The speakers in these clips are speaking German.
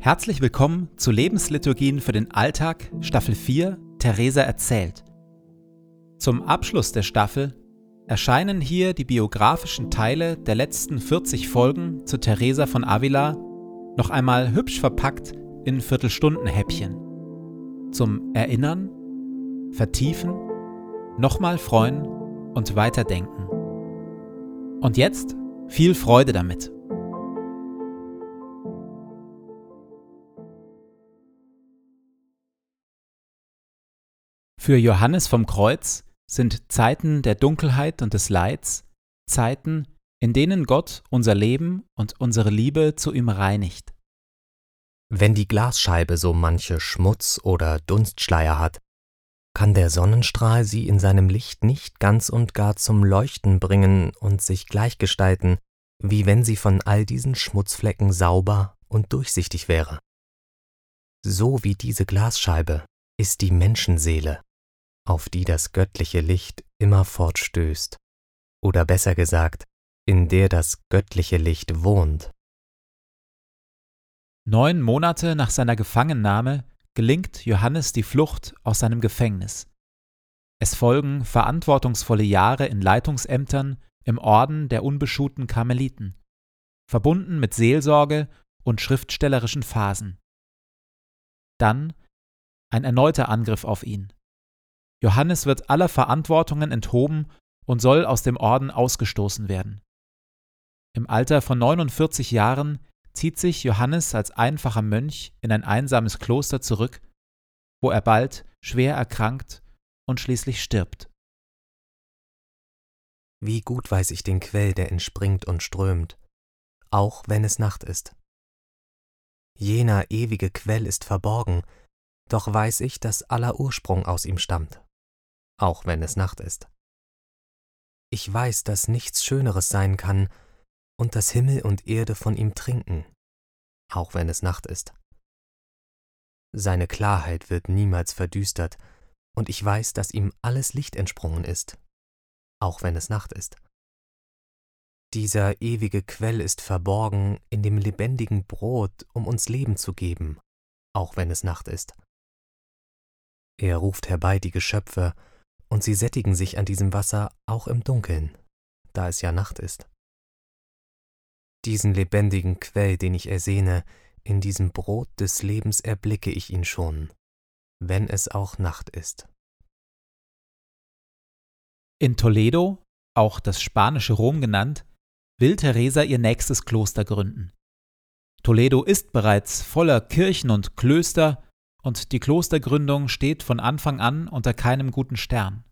Herzlich willkommen zu Lebensliturgien für den Alltag, Staffel 4, Theresa erzählt. Zum Abschluss der Staffel erscheinen hier die biografischen Teile der letzten 40 Folgen zu Theresa von Avila noch einmal hübsch verpackt in Viertelstundenhäppchen. Zum Erinnern, Vertiefen, nochmal freuen und weiterdenken. Und jetzt viel Freude damit. Für Johannes vom Kreuz sind Zeiten der Dunkelheit und des Leids Zeiten, in denen Gott unser Leben und unsere Liebe zu ihm reinigt. Wenn die Glasscheibe so manche Schmutz oder Dunstschleier hat, kann der Sonnenstrahl sie in seinem Licht nicht ganz und gar zum Leuchten bringen und sich gleichgestalten, wie wenn sie von all diesen Schmutzflecken sauber und durchsichtig wäre. So wie diese Glasscheibe ist die Menschenseele, auf die das göttliche Licht immerfort stößt, oder besser gesagt, in der das göttliche Licht wohnt. Neun Monate nach seiner Gefangennahme gelingt Johannes die Flucht aus seinem Gefängnis. Es folgen verantwortungsvolle Jahre in Leitungsämtern im Orden der unbeschuhten Karmeliten, verbunden mit Seelsorge und schriftstellerischen Phasen. Dann ein erneuter Angriff auf ihn. Johannes wird aller Verantwortungen enthoben und soll aus dem Orden ausgestoßen werden. Im Alter von 49 Jahren zieht sich Johannes als einfacher Mönch in ein einsames Kloster zurück, wo er bald schwer erkrankt und schließlich stirbt. Wie gut weiß ich den Quell, der entspringt und strömt, auch wenn es Nacht ist. Jener ewige Quell ist verborgen, doch weiß ich, dass aller Ursprung aus ihm stammt auch wenn es Nacht ist. Ich weiß, dass nichts Schöneres sein kann und dass Himmel und Erde von ihm trinken, auch wenn es Nacht ist. Seine Klarheit wird niemals verdüstert, und ich weiß, dass ihm alles Licht entsprungen ist, auch wenn es Nacht ist. Dieser ewige Quell ist verborgen in dem lebendigen Brot, um uns Leben zu geben, auch wenn es Nacht ist. Er ruft herbei die Geschöpfe, und sie sättigen sich an diesem Wasser auch im Dunkeln, da es ja Nacht ist. Diesen lebendigen Quell, den ich ersehne, in diesem Brot des Lebens erblicke ich ihn schon, wenn es auch Nacht ist. In Toledo, auch das spanische Rom genannt, will Teresa ihr nächstes Kloster gründen. Toledo ist bereits voller Kirchen und Klöster, und die Klostergründung steht von Anfang an unter keinem guten Stern.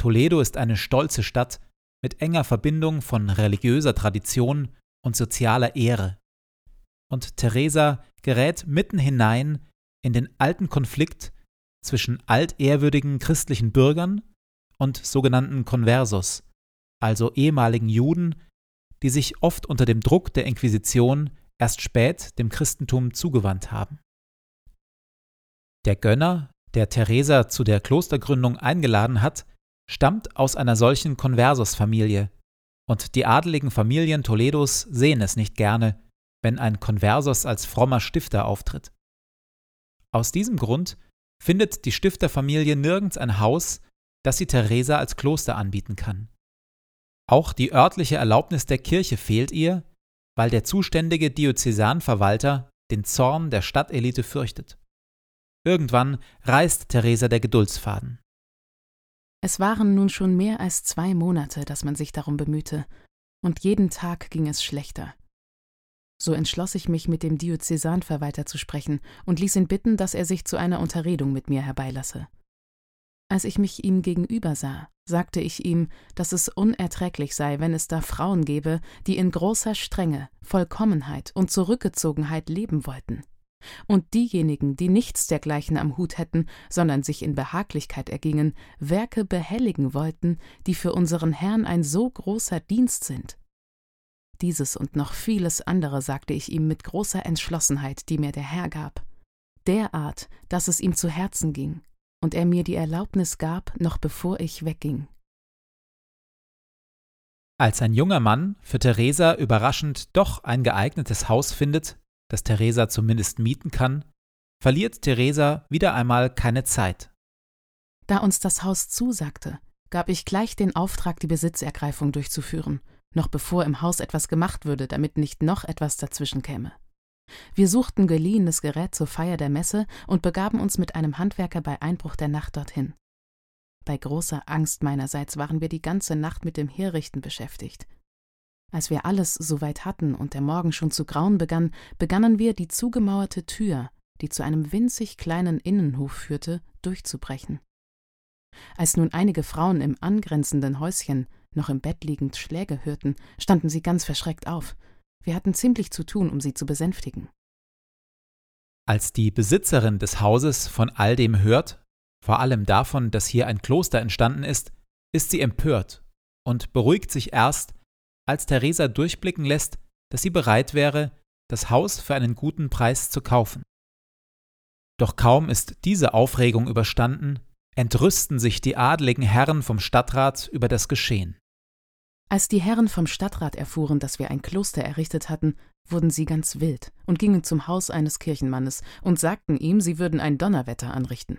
Toledo ist eine stolze Stadt mit enger Verbindung von religiöser Tradition und sozialer Ehre. Und Teresa gerät mitten hinein in den alten Konflikt zwischen altehrwürdigen christlichen Bürgern und sogenannten Conversos, also ehemaligen Juden, die sich oft unter dem Druck der Inquisition erst spät dem Christentum zugewandt haben. Der Gönner, der Theresa zu der Klostergründung eingeladen hat, stammt aus einer solchen Conversos-Familie, und die adeligen Familien Toledos sehen es nicht gerne, wenn ein Conversos als frommer Stifter auftritt. Aus diesem Grund findet die Stifterfamilie nirgends ein Haus, das sie Theresa als Kloster anbieten kann. Auch die örtliche Erlaubnis der Kirche fehlt ihr, weil der zuständige Diözesanverwalter den Zorn der Stadtelite fürchtet. Irgendwann reißt Theresa der Geduldsfaden. Es waren nun schon mehr als zwei Monate, dass man sich darum bemühte, und jeden Tag ging es schlechter. So entschloss ich mich, mit dem Diözesanverwalter zu sprechen und ließ ihn bitten, dass er sich zu einer Unterredung mit mir herbeilasse. Als ich mich ihm gegenüber sah, sagte ich ihm, dass es unerträglich sei, wenn es da Frauen gäbe, die in großer Strenge, Vollkommenheit und Zurückgezogenheit leben wollten und diejenigen, die nichts dergleichen am Hut hätten, sondern sich in Behaglichkeit ergingen, Werke behelligen wollten, die für unseren Herrn ein so großer Dienst sind. Dieses und noch vieles andere sagte ich ihm mit großer Entschlossenheit, die mir der Herr gab, derart, dass es ihm zu Herzen ging, und er mir die Erlaubnis gab, noch bevor ich wegging. Als ein junger Mann für Theresa überraschend doch ein geeignetes Haus findet, das Theresa zumindest mieten kann, verliert Theresa wieder einmal keine Zeit. Da uns das Haus zusagte, gab ich gleich den Auftrag, die Besitzergreifung durchzuführen, noch bevor im Haus etwas gemacht würde, damit nicht noch etwas dazwischen käme. Wir suchten geliehenes Gerät zur Feier der Messe und begaben uns mit einem Handwerker bei Einbruch der Nacht dorthin. Bei großer Angst meinerseits waren wir die ganze Nacht mit dem Herrichten beschäftigt. Als wir alles soweit hatten und der Morgen schon zu grauen begann, begannen wir, die zugemauerte Tür, die zu einem winzig kleinen Innenhof führte, durchzubrechen. Als nun einige Frauen im angrenzenden Häuschen, noch im Bett liegend, Schläge hörten, standen sie ganz verschreckt auf. Wir hatten ziemlich zu tun, um sie zu besänftigen. Als die Besitzerin des Hauses von all dem hört, vor allem davon, dass hier ein Kloster entstanden ist, ist sie empört und beruhigt sich erst, als Theresa durchblicken lässt, dass sie bereit wäre, das Haus für einen guten Preis zu kaufen. Doch kaum ist diese Aufregung überstanden, entrüsten sich die adligen Herren vom Stadtrat über das Geschehen. Als die Herren vom Stadtrat erfuhren, dass wir ein Kloster errichtet hatten, wurden sie ganz wild und gingen zum Haus eines Kirchenmannes und sagten ihm, sie würden ein Donnerwetter anrichten.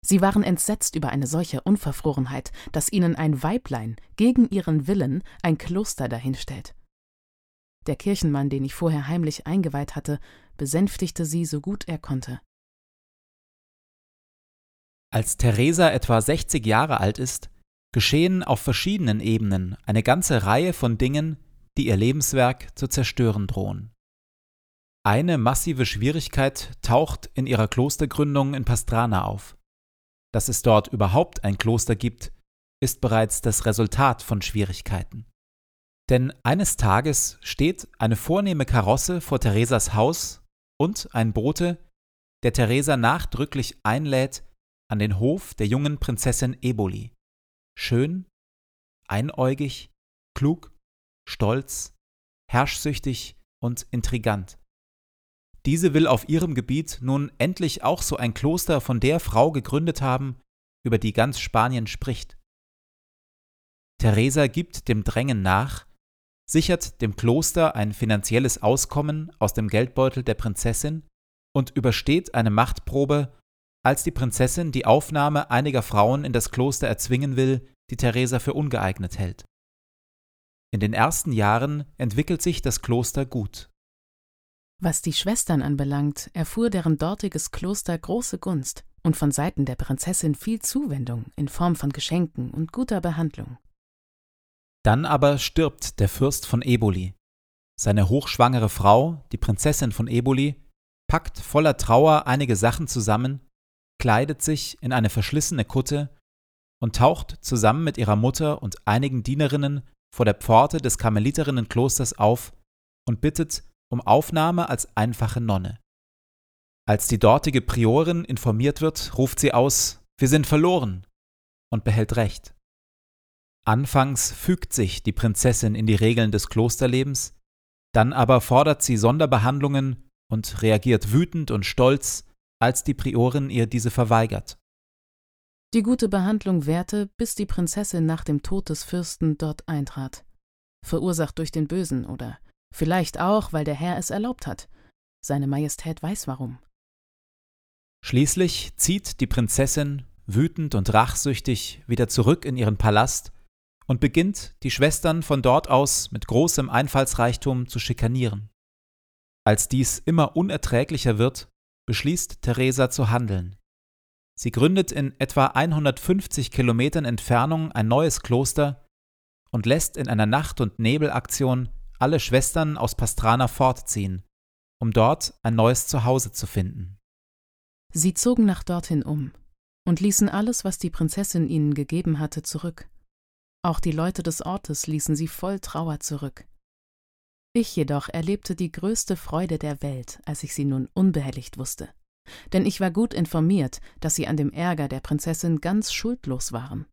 Sie waren entsetzt über eine solche Unverfrorenheit, dass ihnen ein Weiblein gegen ihren Willen ein Kloster dahinstellt. Der Kirchenmann, den ich vorher heimlich eingeweiht hatte, besänftigte sie so gut er konnte. Als Theresa etwa 60 Jahre alt ist, geschehen auf verschiedenen Ebenen eine ganze Reihe von Dingen, die ihr Lebenswerk zu zerstören drohen. Eine massive Schwierigkeit taucht in ihrer Klostergründung in Pastrana auf. Dass es dort überhaupt ein Kloster gibt, ist bereits das Resultat von Schwierigkeiten. Denn eines Tages steht eine vornehme Karosse vor Theresas Haus und ein Bote, der Theresa nachdrücklich einlädt, an den Hof der jungen Prinzessin Eboli. Schön, einäugig, klug, stolz, herrschsüchtig und intrigant. Diese will auf ihrem Gebiet nun endlich auch so ein Kloster von der Frau gegründet haben, über die ganz Spanien spricht. Teresa gibt dem Drängen nach, sichert dem Kloster ein finanzielles Auskommen aus dem Geldbeutel der Prinzessin und übersteht eine Machtprobe, als die Prinzessin die Aufnahme einiger Frauen in das Kloster erzwingen will, die Teresa für ungeeignet hält. In den ersten Jahren entwickelt sich das Kloster gut. Was die Schwestern anbelangt, erfuhr deren dortiges Kloster große Gunst und von Seiten der Prinzessin viel Zuwendung in Form von Geschenken und guter Behandlung. Dann aber stirbt der Fürst von Eboli. Seine hochschwangere Frau, die Prinzessin von Eboli, packt voller Trauer einige Sachen zusammen, kleidet sich in eine verschlissene Kutte und taucht zusammen mit ihrer Mutter und einigen Dienerinnen vor der Pforte des Karmeliterinnenklosters auf und bittet um Aufnahme als einfache Nonne. Als die dortige Priorin informiert wird, ruft sie aus, wir sind verloren und behält Recht. Anfangs fügt sich die Prinzessin in die Regeln des Klosterlebens, dann aber fordert sie Sonderbehandlungen und reagiert wütend und stolz, als die Priorin ihr diese verweigert. Die gute Behandlung währte, bis die Prinzessin nach dem Tod des Fürsten dort eintrat. Verursacht durch den Bösen oder Vielleicht auch, weil der Herr es erlaubt hat. Seine Majestät weiß warum. Schließlich zieht die Prinzessin, wütend und rachsüchtig, wieder zurück in ihren Palast und beginnt, die Schwestern von dort aus mit großem Einfallsreichtum zu schikanieren. Als dies immer unerträglicher wird, beschließt Theresa zu handeln. Sie gründet in etwa 150 Kilometern Entfernung ein neues Kloster und lässt in einer Nacht- und Nebelaktion alle Schwestern aus Pastrana fortziehen, um dort ein neues Zuhause zu finden. Sie zogen nach dorthin um und ließen alles, was die Prinzessin ihnen gegeben hatte, zurück. Auch die Leute des Ortes ließen sie voll Trauer zurück. Ich jedoch erlebte die größte Freude der Welt, als ich sie nun unbehelligt wusste. Denn ich war gut informiert, dass sie an dem Ärger der Prinzessin ganz schuldlos waren.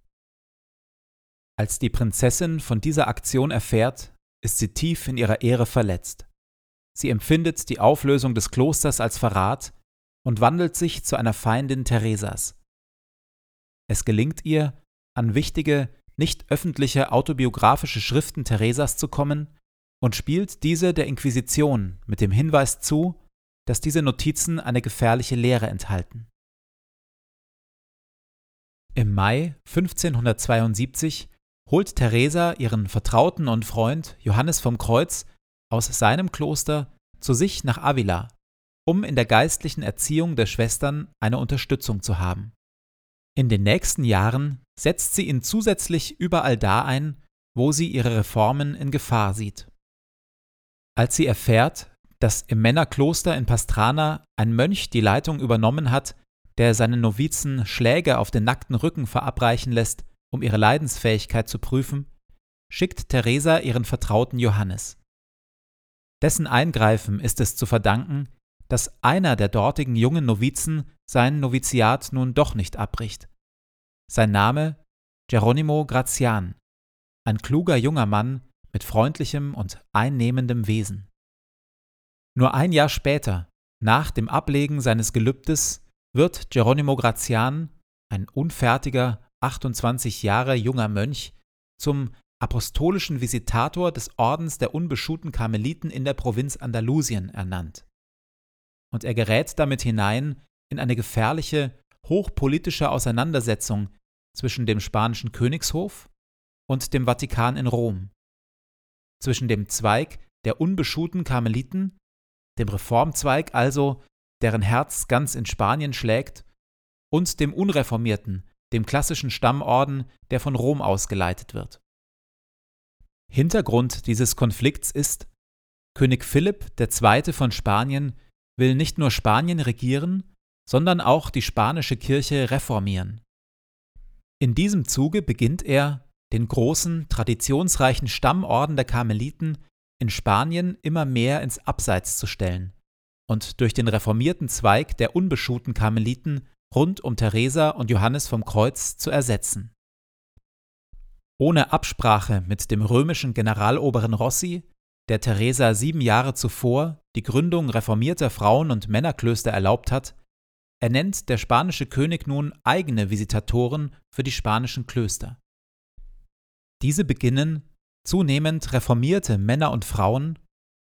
Als die Prinzessin von dieser Aktion erfährt, ist sie tief in ihrer Ehre verletzt. Sie empfindet die Auflösung des Klosters als Verrat und wandelt sich zu einer Feindin Theresas. Es gelingt ihr, an wichtige, nicht öffentliche autobiografische Schriften Theresas zu kommen und spielt diese der Inquisition mit dem Hinweis zu, dass diese Notizen eine gefährliche Lehre enthalten. Im Mai 1572 holt Teresa ihren Vertrauten und Freund Johannes vom Kreuz aus seinem Kloster zu sich nach Avila, um in der geistlichen Erziehung der Schwestern eine Unterstützung zu haben. In den nächsten Jahren setzt sie ihn zusätzlich überall da ein, wo sie ihre Reformen in Gefahr sieht. Als sie erfährt, dass im Männerkloster in Pastrana ein Mönch die Leitung übernommen hat, der seinen Novizen Schläge auf den nackten Rücken verabreichen lässt, um ihre Leidensfähigkeit zu prüfen, schickt Teresa ihren Vertrauten Johannes. Dessen Eingreifen ist es zu verdanken, dass einer der dortigen jungen Novizen sein Noviziat nun doch nicht abbricht. Sein Name Geronimo Grazian, ein kluger junger Mann mit freundlichem und einnehmendem Wesen. Nur ein Jahr später, nach dem Ablegen seines Gelübdes, wird Geronimo Grazian, ein unfertiger, 28 Jahre junger Mönch, zum apostolischen Visitator des Ordens der unbeschuhten Karmeliten in der Provinz Andalusien ernannt. Und er gerät damit hinein in eine gefährliche, hochpolitische Auseinandersetzung zwischen dem spanischen Königshof und dem Vatikan in Rom, zwischen dem Zweig der unbeschuhten Karmeliten, dem Reformzweig also, deren Herz ganz in Spanien schlägt, und dem unreformierten, dem klassischen Stammorden, der von Rom ausgeleitet wird. Hintergrund dieses Konflikts ist, König Philipp II. von Spanien will nicht nur Spanien regieren, sondern auch die spanische Kirche reformieren. In diesem Zuge beginnt er, den großen, traditionsreichen Stammorden der Karmeliten in Spanien immer mehr ins Abseits zu stellen und durch den reformierten Zweig der unbeschuhten Karmeliten rund um Teresa und Johannes vom Kreuz zu ersetzen. Ohne Absprache mit dem römischen Generaloberen Rossi, der Teresa sieben Jahre zuvor die Gründung reformierter Frauen- und Männerklöster erlaubt hat, ernennt der spanische König nun eigene Visitatoren für die spanischen Klöster. Diese beginnen, zunehmend reformierte Männer und Frauen,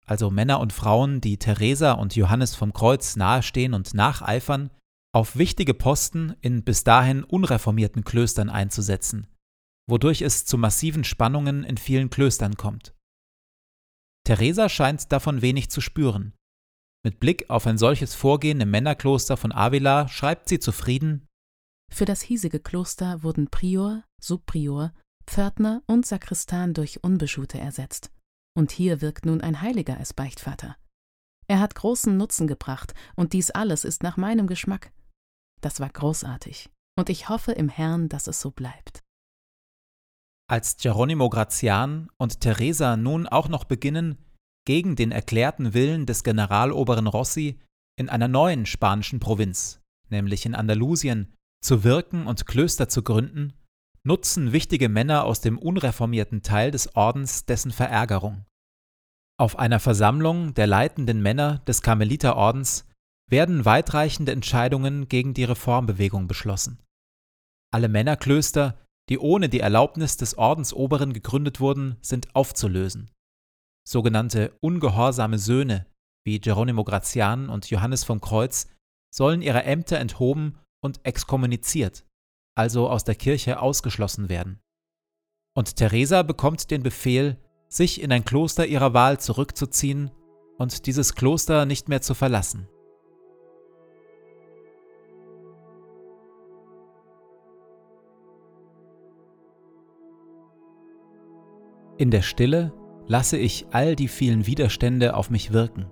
also Männer und Frauen, die Teresa und Johannes vom Kreuz nahestehen und nacheifern, auf wichtige Posten in bis dahin unreformierten Klöstern einzusetzen, wodurch es zu massiven Spannungen in vielen Klöstern kommt. Teresa scheint davon wenig zu spüren. Mit Blick auf ein solches Vorgehen im Männerkloster von Avila schreibt sie zufrieden Für das hiesige Kloster wurden Prior, Subprior, Pförtner und Sakristan durch Unbeschuhte ersetzt. Und hier wirkt nun ein Heiliger als Beichtvater. Er hat großen Nutzen gebracht, und dies alles ist nach meinem Geschmack. Das war großartig, und ich hoffe im Herrn, dass es so bleibt. Als Geronimo Grazian und Teresa nun auch noch beginnen, gegen den erklärten Willen des Generaloberen Rossi in einer neuen spanischen Provinz, nämlich in Andalusien, zu wirken und Klöster zu gründen, nutzen wichtige Männer aus dem unreformierten Teil des Ordens dessen Verärgerung. Auf einer Versammlung der leitenden Männer des Karmeliterordens werden weitreichende Entscheidungen gegen die Reformbewegung beschlossen. Alle Männerklöster die ohne die Erlaubnis des Ordensoberen gegründet wurden, sind aufzulösen. Sogenannte ungehorsame Söhne, wie Geronimo Grazian und Johannes vom Kreuz, sollen ihrer Ämter enthoben und exkommuniziert, also aus der Kirche ausgeschlossen werden. Und Teresa bekommt den Befehl, sich in ein Kloster ihrer Wahl zurückzuziehen und dieses Kloster nicht mehr zu verlassen. In der Stille lasse ich all die vielen Widerstände auf mich wirken.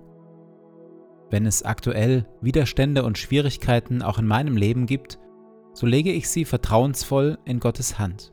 Wenn es aktuell Widerstände und Schwierigkeiten auch in meinem Leben gibt, so lege ich sie vertrauensvoll in Gottes Hand.